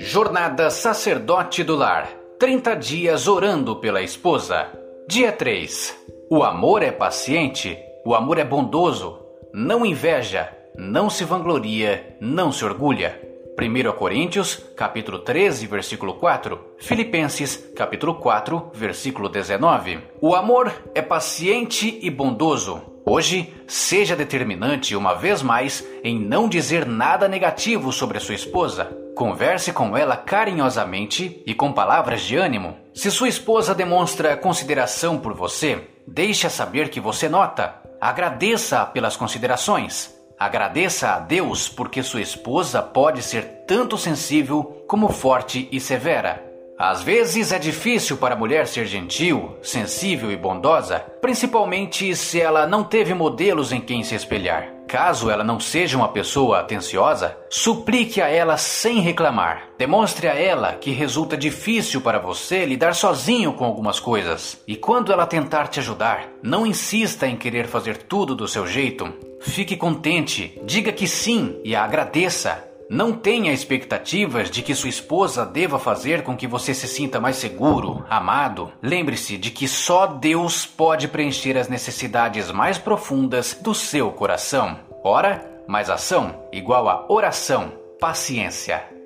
Jornada Sacerdote do Lar 30 dias orando pela esposa. Dia 3. O amor é paciente, o amor é bondoso, não inveja, não se vangloria, não se orgulha. 1 Coríntios, capítulo 13, versículo 4. Filipenses, capítulo 4, versículo 19. O amor é paciente e bondoso. Hoje, seja determinante uma vez mais em não dizer nada negativo sobre a sua esposa. Converse com ela carinhosamente e com palavras de ânimo. Se sua esposa demonstra consideração por você, deixe-a saber que você nota. Agradeça pelas considerações. Agradeça a Deus porque sua esposa pode ser tanto sensível como forte e severa. Às vezes é difícil para a mulher ser gentil, sensível e bondosa, principalmente se ela não teve modelos em quem se espelhar. Caso ela não seja uma pessoa atenciosa, suplique a ela sem reclamar. Demonstre a ela que resulta difícil para você lidar sozinho com algumas coisas. E quando ela tentar te ajudar, não insista em querer fazer tudo do seu jeito. Fique contente, diga que sim e a agradeça. Não tenha expectativas de que sua esposa deva fazer com que você se sinta mais seguro, amado. Lembre-se de que só Deus pode preencher as necessidades mais profundas do seu coração. Ora, mais ação igual a oração, paciência.